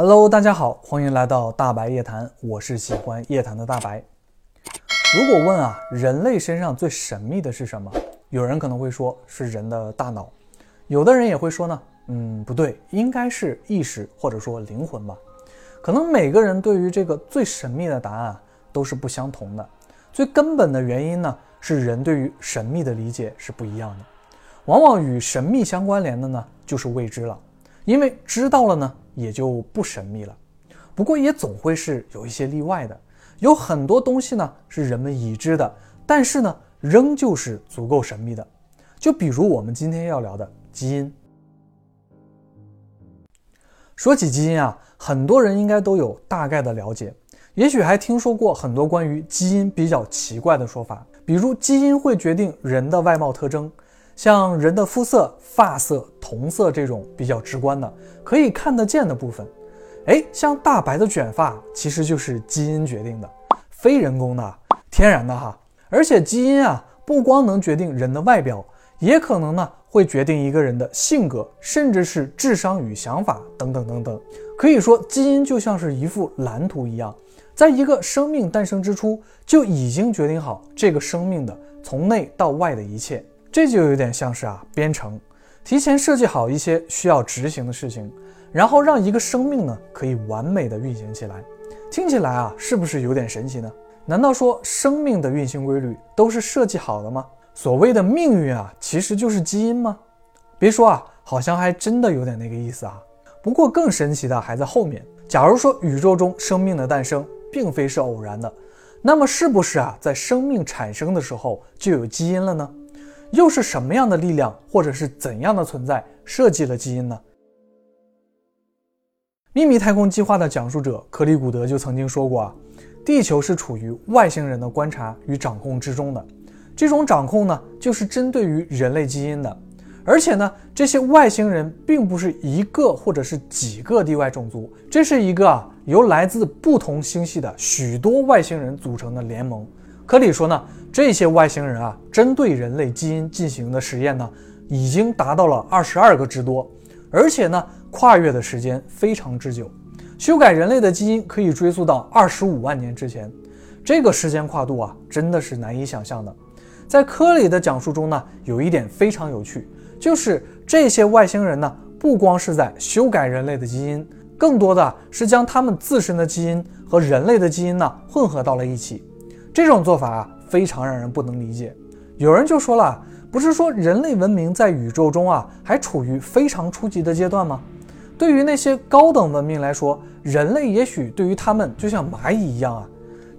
Hello，大家好，欢迎来到大白夜谈，我是喜欢夜谈的大白。如果问啊，人类身上最神秘的是什么？有人可能会说是人的大脑，有的人也会说呢，嗯，不对，应该是意识或者说灵魂吧。可能每个人对于这个最神秘的答案都是不相同的。最根本的原因呢，是人对于神秘的理解是不一样的。往往与神秘相关联的呢，就是未知了，因为知道了呢。也就不神秘了，不过也总会是有一些例外的。有很多东西呢是人们已知的，但是呢仍旧是足够神秘的。就比如我们今天要聊的基因。说起基因啊，很多人应该都有大概的了解，也许还听说过很多关于基因比较奇怪的说法，比如基因会决定人的外貌特征。像人的肤色、发色、瞳色这种比较直观的、可以看得见的部分，哎，像大白的卷发，其实就是基因决定的，非人工的，天然的哈。而且基因啊，不光能决定人的外表，也可能呢会决定一个人的性格，甚至是智商与想法等等等等。可以说，基因就像是一幅蓝图一样，在一个生命诞生之初就已经决定好这个生命的从内到外的一切。这就有点像是啊编程，提前设计好一些需要执行的事情，然后让一个生命呢可以完美的运行起来。听起来啊是不是有点神奇呢？难道说生命的运行规律都是设计好的吗？所谓的命运啊其实就是基因吗？别说啊，好像还真的有点那个意思啊。不过更神奇的还在后面。假如说宇宙中生命的诞生并非是偶然的，那么是不是啊在生命产生的时候就有基因了呢？又是什么样的力量，或者是怎样的存在设计了基因呢？秘密太空计划的讲述者克里古德就曾经说过啊，地球是处于外星人的观察与掌控之中的，这种掌控呢，就是针对于人类基因的，而且呢，这些外星人并不是一个或者是几个地外种族，这是一个啊由来自不同星系的许多外星人组成的联盟。可以说呢，这些外星人啊，针对人类基因进行的实验呢，已经达到了二十二个之多，而且呢，跨越的时间非常之久。修改人类的基因可以追溯到二十五万年之前，这个时间跨度啊，真的是难以想象的。在科里的讲述中呢，有一点非常有趣，就是这些外星人呢，不光是在修改人类的基因，更多的是将他们自身的基因和人类的基因呢，混合到了一起。这种做法啊，非常让人不能理解。有人就说了，不是说人类文明在宇宙中啊，还处于非常初级的阶段吗？对于那些高等文明来说，人类也许对于他们就像蚂蚁一样啊。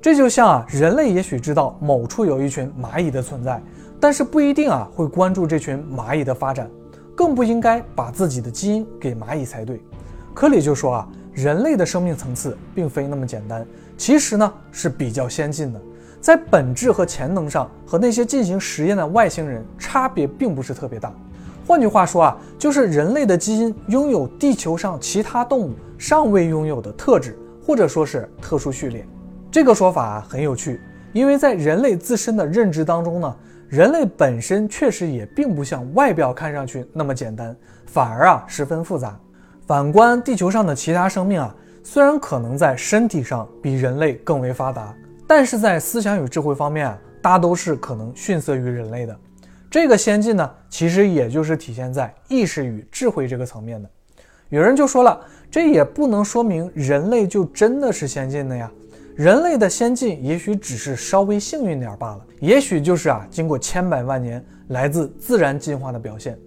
这就像啊，人类也许知道某处有一群蚂蚁的存在，但是不一定啊会关注这群蚂蚁的发展，更不应该把自己的基因给蚂蚁才对。科里就说啊，人类的生命层次并非那么简单，其实呢是比较先进的。在本质和潜能上，和那些进行实验的外星人差别并不是特别大。换句话说啊，就是人类的基因拥有地球上其他动物尚未拥有的特质，或者说是特殊序列。这个说法很有趣，因为在人类自身的认知当中呢，人类本身确实也并不像外表看上去那么简单，反而啊十分复杂。反观地球上的其他生命啊，虽然可能在身体上比人类更为发达。但是在思想与智慧方面啊，大都是可能逊色于人类的。这个先进呢，其实也就是体现在意识与智慧这个层面的。有人就说了，这也不能说明人类就真的是先进的呀。人类的先进也许只是稍微幸运点罢了，也许就是啊，经过千百万年来自自然进化的表现。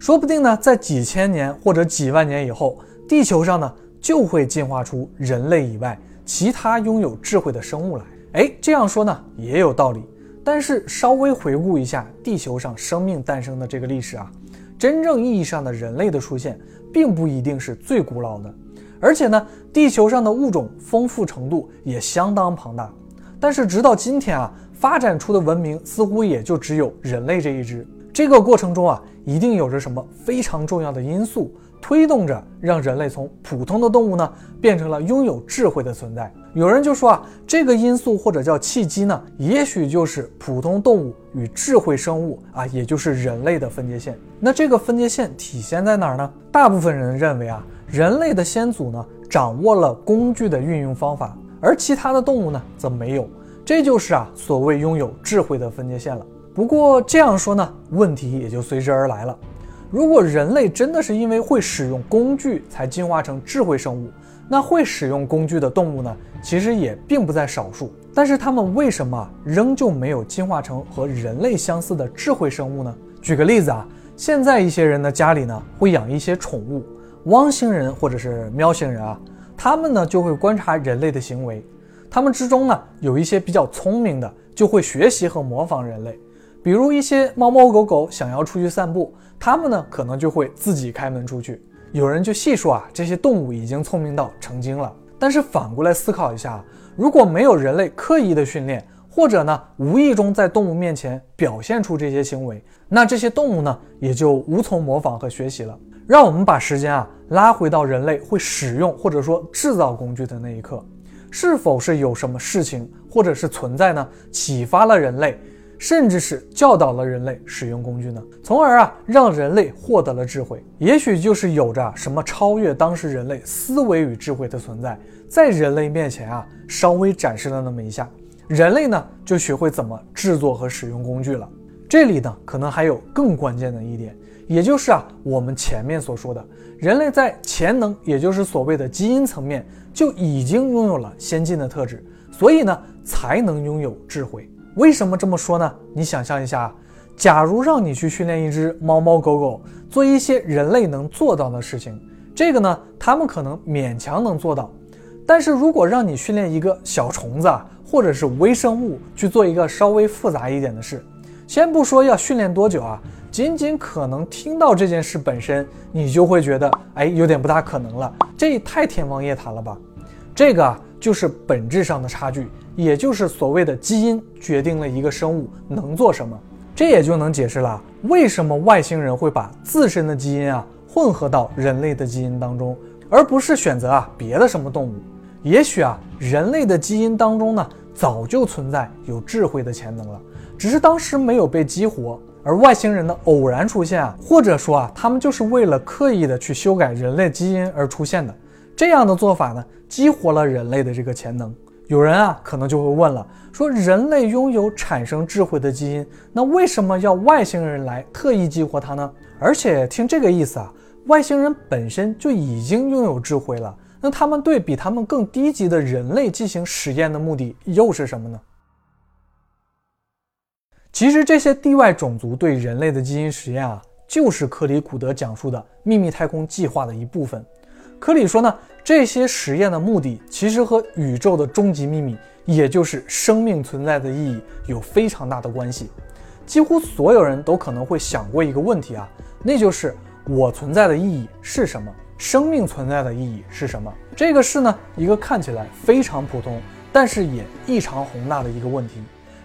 说不定呢，在几千年或者几万年以后，地球上呢就会进化出人类以外。其他拥有智慧的生物来，哎，这样说呢也有道理。但是稍微回顾一下地球上生命诞生的这个历史啊，真正意义上的人类的出现，并不一定是最古老的。而且呢，地球上的物种丰富程度也相当庞大。但是直到今天啊，发展出的文明似乎也就只有人类这一支。这个过程中啊，一定有着什么非常重要的因素。推动着让人类从普通的动物呢变成了拥有智慧的存在。有人就说啊，这个因素或者叫契机呢，也许就是普通动物与智慧生物啊，也就是人类的分界线。那这个分界线体现在哪儿呢？大部分人认为啊，人类的先祖呢，掌握了工具的运用方法，而其他的动物呢则没有。这就是啊所谓拥有智慧的分界线了。不过这样说呢，问题也就随之而来了。如果人类真的是因为会使用工具才进化成智慧生物，那会使用工具的动物呢，其实也并不在少数。但是它们为什么仍旧没有进化成和人类相似的智慧生物呢？举个例子啊，现在一些人的家里呢会养一些宠物，汪星人或者是喵星人啊，他们呢就会观察人类的行为，他们之中呢有一些比较聪明的，就会学习和模仿人类。比如一些猫猫狗狗想要出去散步，它们呢可能就会自己开门出去。有人就细说啊，这些动物已经聪明到成精了。但是反过来思考一下，如果没有人类刻意的训练，或者呢无意中在动物面前表现出这些行为，那这些动物呢也就无从模仿和学习了。让我们把时间啊拉回到人类会使用或者说制造工具的那一刻，是否是有什么事情或者是存在呢，启发了人类？甚至是教导了人类使用工具呢，从而啊让人类获得了智慧。也许就是有着什么超越当时人类思维与智慧的存在，在人类面前啊稍微展示了那么一下，人类呢就学会怎么制作和使用工具了。这里呢可能还有更关键的一点，也就是啊我们前面所说的，人类在潜能，也就是所谓的基因层面就已经拥有了先进的特质，所以呢才能拥有智慧。为什么这么说呢？你想象一下，假如让你去训练一只猫猫狗狗做一些人类能做到的事情，这个呢，他们可能勉强能做到。但是如果让你训练一个小虫子，或者是微生物去做一个稍微复杂一点的事，先不说要训练多久啊，仅仅可能听到这件事本身，你就会觉得，哎，有点不大可能了，这也太天方夜谭了吧？这个啊，就是本质上的差距。也就是所谓的基因决定了一个生物能做什么，这也就能解释了为什么外星人会把自身的基因啊混合到人类的基因当中，而不是选择啊别的什么动物。也许啊人类的基因当中呢早就存在有智慧的潜能了，只是当时没有被激活。而外星人的偶然出现啊，或者说啊他们就是为了刻意的去修改人类基因而出现的，这样的做法呢激活了人类的这个潜能。有人啊，可能就会问了，说人类拥有产生智慧的基因，那为什么要外星人来特意激活它呢？而且听这个意思啊，外星人本身就已经拥有智慧了，那他们对比他们更低级的人类进行实验的目的又是什么呢？其实这些地外种族对人类的基因实验啊，就是克里古德讲述的秘密太空计划的一部分。科里说呢，这些实验的目的其实和宇宙的终极秘密，也就是生命存在的意义有非常大的关系。几乎所有人都可能会想过一个问题啊，那就是我存在的意义是什么？生命存在的意义是什么？这个是呢一个看起来非常普通，但是也异常宏大的一个问题。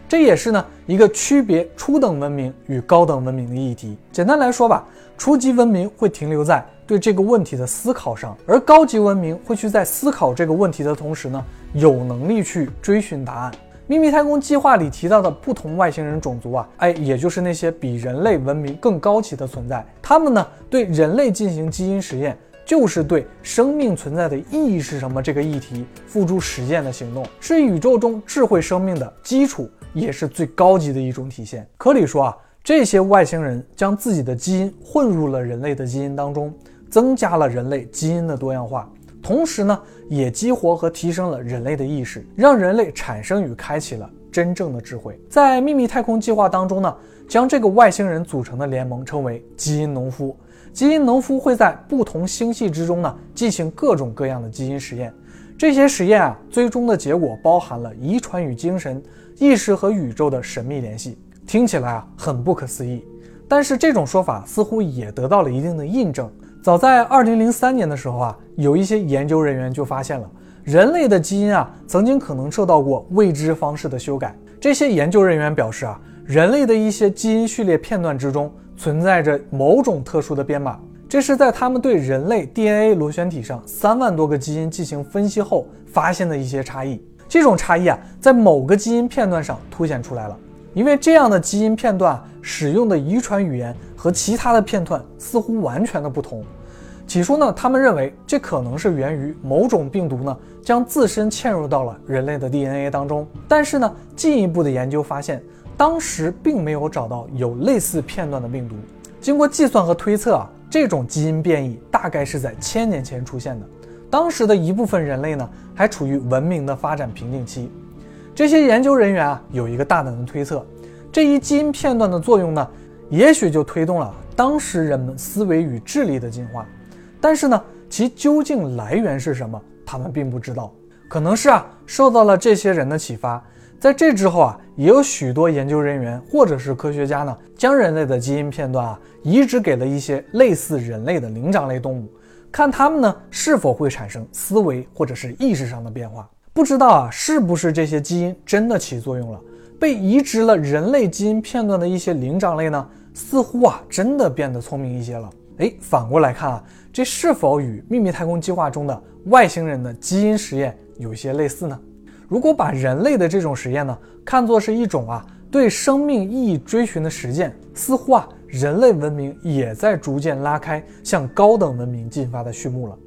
这也是呢一个区别初等文明与高等文明的议题。简单来说吧，初级文明会停留在。对这个问题的思考上，而高级文明会去在思考这个问题的同时呢，有能力去追寻答案。秘密太空计划里提到的不同外星人种族啊，哎，也就是那些比人类文明更高级的存在，他们呢对人类进行基因实验，就是对生命存在的意义是什么这个议题付诸实践的行动，是宇宙中智慧生命的基础，也是最高级的一种体现。科里说啊，这些外星人将自己的基因混入了人类的基因当中。增加了人类基因的多样化，同时呢，也激活和提升了人类的意识，让人类产生与开启了真正的智慧。在秘密太空计划当中呢，将这个外星人组成的联盟称为基因农夫。基因农夫会在不同星系之中呢进行各种各样的基因实验，这些实验啊，最终的结果包含了遗传与精神、意识和宇宙的神秘联系。听起来啊很不可思议，但是这种说法似乎也得到了一定的印证。早在二零零三年的时候啊，有一些研究人员就发现了人类的基因啊，曾经可能受到过未知方式的修改。这些研究人员表示啊，人类的一些基因序列片段之中存在着某种特殊的编码，这是在他们对人类 DNA 螺旋体上三万多个基因进行分析后发现的一些差异。这种差异啊，在某个基因片段上凸显出来了，因为这样的基因片段使用的遗传语言。和其他的片段似乎完全的不同，起初呢，他们认为这可能是源于某种病毒呢将自身嵌入到了人类的 DNA 当中。但是呢，进一步的研究发现，当时并没有找到有类似片段的病毒。经过计算和推测啊，这种基因变异大概是在千年前出现的。当时的一部分人类呢，还处于文明的发展瓶颈期。这些研究人员啊，有一个大胆的推测：这一基因片段的作用呢，也许就推动了当时人们思维与智力的进化。但是呢，其究竟来源是什么，他们并不知道。可能是啊，受到了这些人的启发，在这之后啊，也有许多研究人员或者是科学家呢，将人类的基因片段啊，移植给了一些类似人类的灵长类动物。看他们呢是否会产生思维或者是意识上的变化，不知道啊是不是这些基因真的起作用了？被移植了人类基因片段的一些灵长类呢，似乎啊真的变得聪明一些了。哎，反过来看啊，这是否与秘密太空计划中的外星人的基因实验有些类似呢？如果把人类的这种实验呢看作是一种啊对生命意义追寻的实践，似乎啊。人类文明也在逐渐拉开向高等文明进发的序幕了。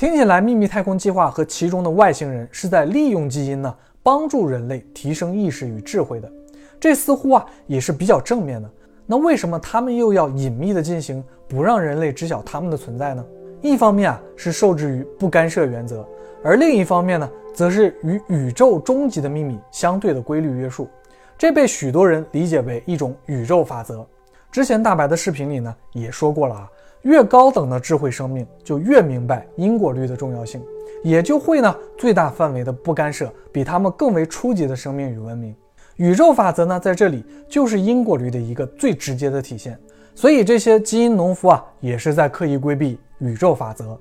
听起来，秘密太空计划和其中的外星人是在利用基因呢，帮助人类提升意识与智慧的。这似乎啊也是比较正面的。那为什么他们又要隐秘的进行，不让人类知晓他们的存在呢？一方面啊是受制于不干涉原则，而另一方面呢，则是与宇宙终极的秘密相对的规律约束。这被许多人理解为一种宇宙法则。之前大白的视频里呢也说过了啊，越高等的智慧生命就越明白因果律的重要性，也就会呢最大范围的不干涉比他们更为初级的生命与文明。宇宙法则呢在这里就是因果律的一个最直接的体现。所以这些基因农夫啊也是在刻意规避宇宙法则。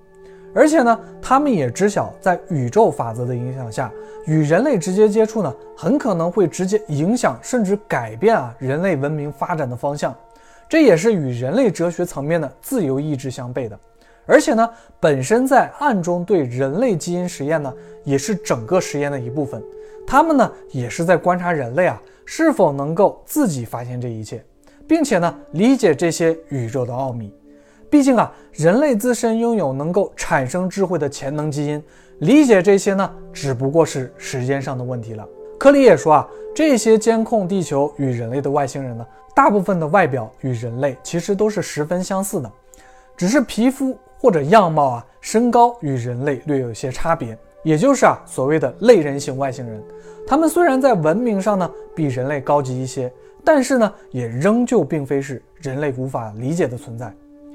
而且呢，他们也知晓，在宇宙法则的影响下，与人类直接接触呢，很可能会直接影响甚至改变啊人类文明发展的方向。这也是与人类哲学层面的自由意志相悖的。而且呢，本身在暗中对人类基因实验呢，也是整个实验的一部分。他们呢，也是在观察人类啊是否能够自己发现这一切，并且呢，理解这些宇宙的奥秘。毕竟啊，人类自身拥有能够产生智慧的潜能基因，理解这些呢，只不过是时间上的问题了。科里也说啊，这些监控地球与人类的外星人呢，大部分的外表与人类其实都是十分相似的，只是皮肤或者样貌啊、身高与人类略有些差别，也就是啊所谓的类人型外星人。他们虽然在文明上呢比人类高级一些，但是呢也仍旧并非是人类无法理解的存在。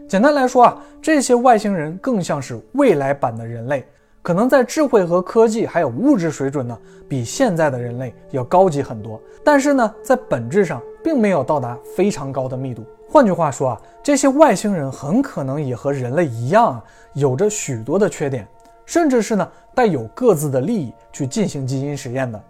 简单来说啊，这些外星人更像是未来版的人类，可能在智慧和科技还有物质水准呢，比现在的人类要高级很多。但是呢，在本质上并没有到达非常高的密度。换句话说啊，这些外星人很可能也和人类一样啊，有着许多的缺点，甚至是呢带有各自的利益去进行基因实验的。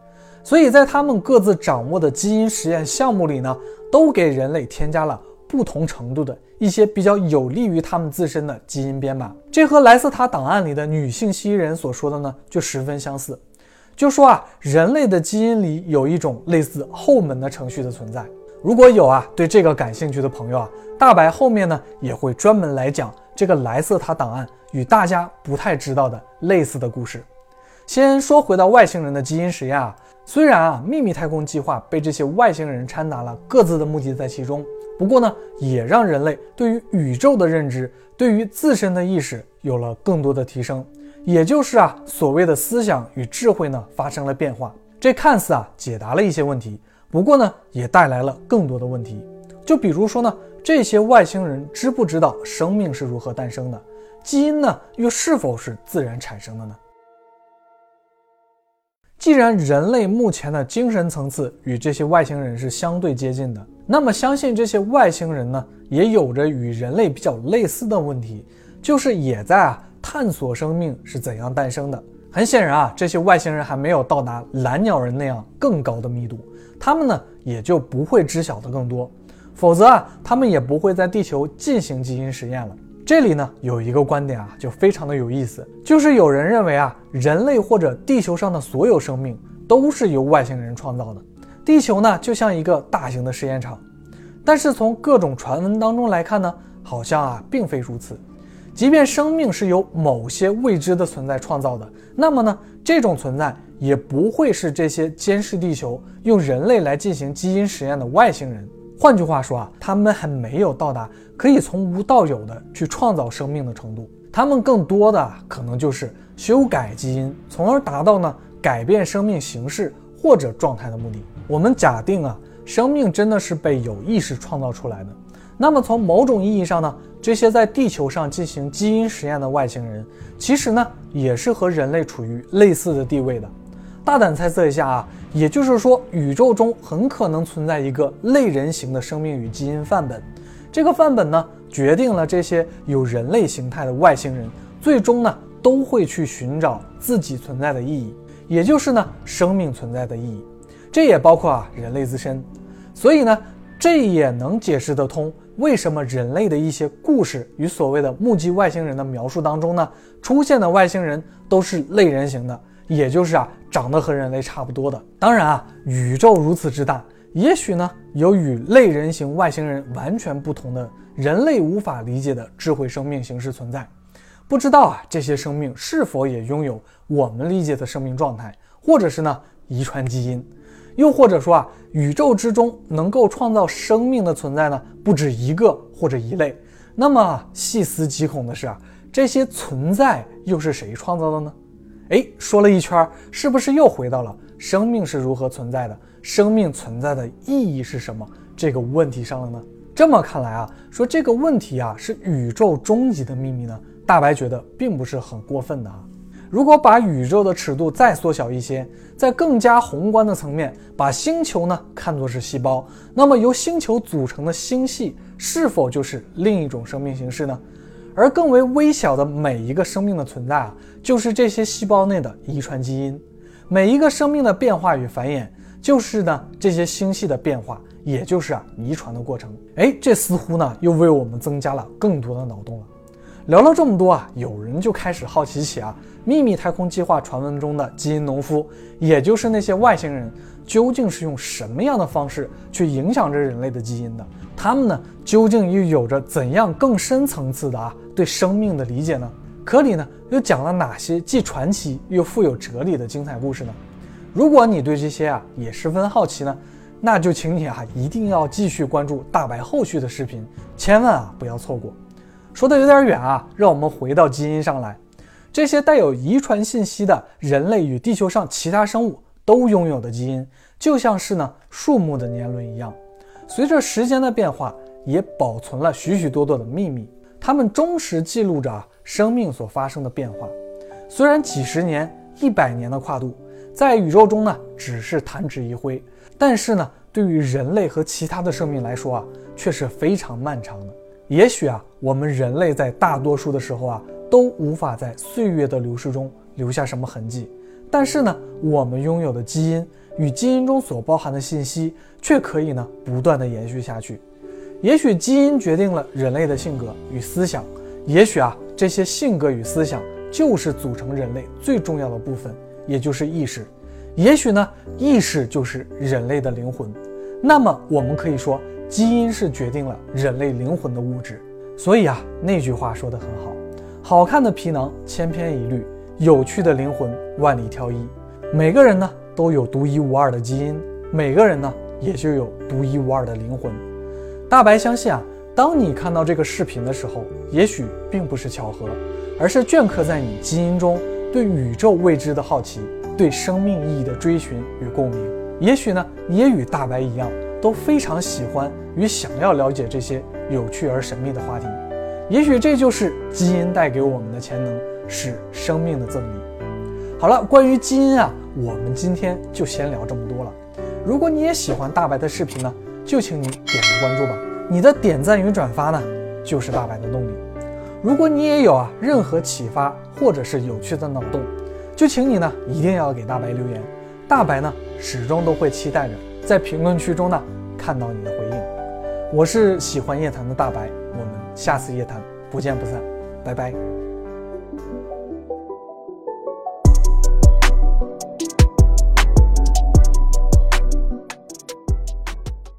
所以在他们各自掌握的基因实验项目里呢，都给人类添加了。不同程度的一些比较有利于他们自身的基因编码，这和莱斯塔档案里的女性蜥蜴人所说的呢，就十分相似。就说啊，人类的基因里有一种类似后门的程序的存在。如果有啊对这个感兴趣的朋友啊，大白后面呢也会专门来讲这个莱斯塔档案与大家不太知道的类似的故事。先说回到外星人的基因实验啊，虽然啊秘密太空计划被这些外星人掺杂了各自的目的在其中。不过呢，也让人类对于宇宙的认知，对于自身的意识有了更多的提升，也就是啊，所谓的思想与智慧呢发生了变化。这看似啊解答了一些问题，不过呢，也带来了更多的问题。就比如说呢，这些外星人知不知道生命是如何诞生的？基因呢，又是否是自然产生的呢？既然人类目前的精神层次与这些外星人是相对接近的，那么相信这些外星人呢，也有着与人类比较类似的问题，就是也在啊探索生命是怎样诞生的。很显然啊，这些外星人还没有到达蓝鸟人那样更高的密度，他们呢也就不会知晓的更多，否则啊，他们也不会在地球进行基因实验了。这里呢有一个观点啊，就非常的有意思，就是有人认为啊，人类或者地球上的所有生命都是由外星人创造的，地球呢就像一个大型的实验场。但是从各种传闻当中来看呢，好像啊并非如此。即便生命是由某些未知的存在创造的，那么呢，这种存在也不会是这些监视地球、用人类来进行基因实验的外星人。换句话说啊，他们还没有到达可以从无到有的去创造生命的程度。他们更多的可能就是修改基因，从而达到呢改变生命形式或者状态的目的。我们假定啊，生命真的是被有意识创造出来的。那么从某种意义上呢，这些在地球上进行基因实验的外星人，其实呢也是和人类处于类似的地位的。大胆猜测一下啊，也就是说，宇宙中很可能存在一个类人形的生命与基因范本。这个范本呢，决定了这些有人类形态的外星人最终呢都会去寻找自己存在的意义，也就是呢生命存在的意义。这也包括啊人类自身。所以呢，这也能解释得通。为什么人类的一些故事与所谓的目击外星人的描述当中呢，出现的外星人都是类人形的，也就是啊，长得和人类差不多的。当然啊，宇宙如此之大，也许呢，有与类人形外星人完全不同的人类无法理解的智慧生命形式存在。不知道啊，这些生命是否也拥有我们理解的生命状态，或者是呢，遗传基因？又或者说啊，宇宙之中能够创造生命的存在呢，不止一个或者一类。那么细思极恐的是啊，这些存在又是谁创造的呢？哎，说了一圈，是不是又回到了生命是如何存在的，生命存在的意义是什么这个问题上了呢？这么看来啊，说这个问题啊是宇宙终极的秘密呢，大白觉得并不是很过分的啊。如果把宇宙的尺度再缩小一些，在更加宏观的层面，把星球呢看作是细胞，那么由星球组成的星系是否就是另一种生命形式呢？而更为微小的每一个生命的存在啊，就是这些细胞内的遗传基因。每一个生命的变化与繁衍，就是呢这些星系的变化，也就是啊遗传的过程。哎，这似乎呢又为我们增加了更多的脑洞了。聊了这么多啊，有人就开始好奇起啊，秘密太空计划传闻中的基因农夫，也就是那些外星人，究竟是用什么样的方式去影响着人类的基因的？他们呢，究竟又有着怎样更深层次的啊对生命的理解呢？科里呢又讲了哪些既传奇又富有哲理的精彩故事呢？如果你对这些啊也十分好奇呢，那就请你啊一定要继续关注大白后续的视频，千万啊不要错过。说的有点远啊，让我们回到基因上来。这些带有遗传信息的人类与地球上其他生物都拥有的基因，就像是呢树木的年轮一样，随着时间的变化，也保存了许许多多的秘密。它们忠实记录着啊生命所发生的变化。虽然几十年、一百年的跨度，在宇宙中呢只是弹指一挥，但是呢，对于人类和其他的生命来说啊，却是非常漫长的。也许啊，我们人类在大多数的时候啊，都无法在岁月的流逝中留下什么痕迹。但是呢，我们拥有的基因与基因中所包含的信息，却可以呢不断的延续下去。也许基因决定了人类的性格与思想，也许啊，这些性格与思想就是组成人类最重要的部分，也就是意识。也许呢，意识就是人类的灵魂。那么，我们可以说。基因是决定了人类灵魂的物质，所以啊，那句话说得很好：好看的皮囊千篇一律，有趣的灵魂万里挑一。每个人呢都有独一无二的基因，每个人呢也就有独一无二的灵魂。大白相信啊，当你看到这个视频的时候，也许并不是巧合，而是镌刻在你基因中对宇宙未知的好奇，对生命意义的追寻与共鸣。也许呢，你也与大白一样。都非常喜欢与想要了解这些有趣而神秘的话题，也许这就是基因带给我们的潜能，是生命的赠礼。好了，关于基因啊，我们今天就先聊这么多了。如果你也喜欢大白的视频呢，就请你点个关注吧。你的点赞与转发呢，就是大白的动力。如果你也有啊任何启发或者是有趣的脑洞，就请你呢一定要给大白留言，大白呢始终都会期待着。在评论区中呢，看到你的回应。我是喜欢夜谈的大白，我们下次夜谈不见不散，拜拜。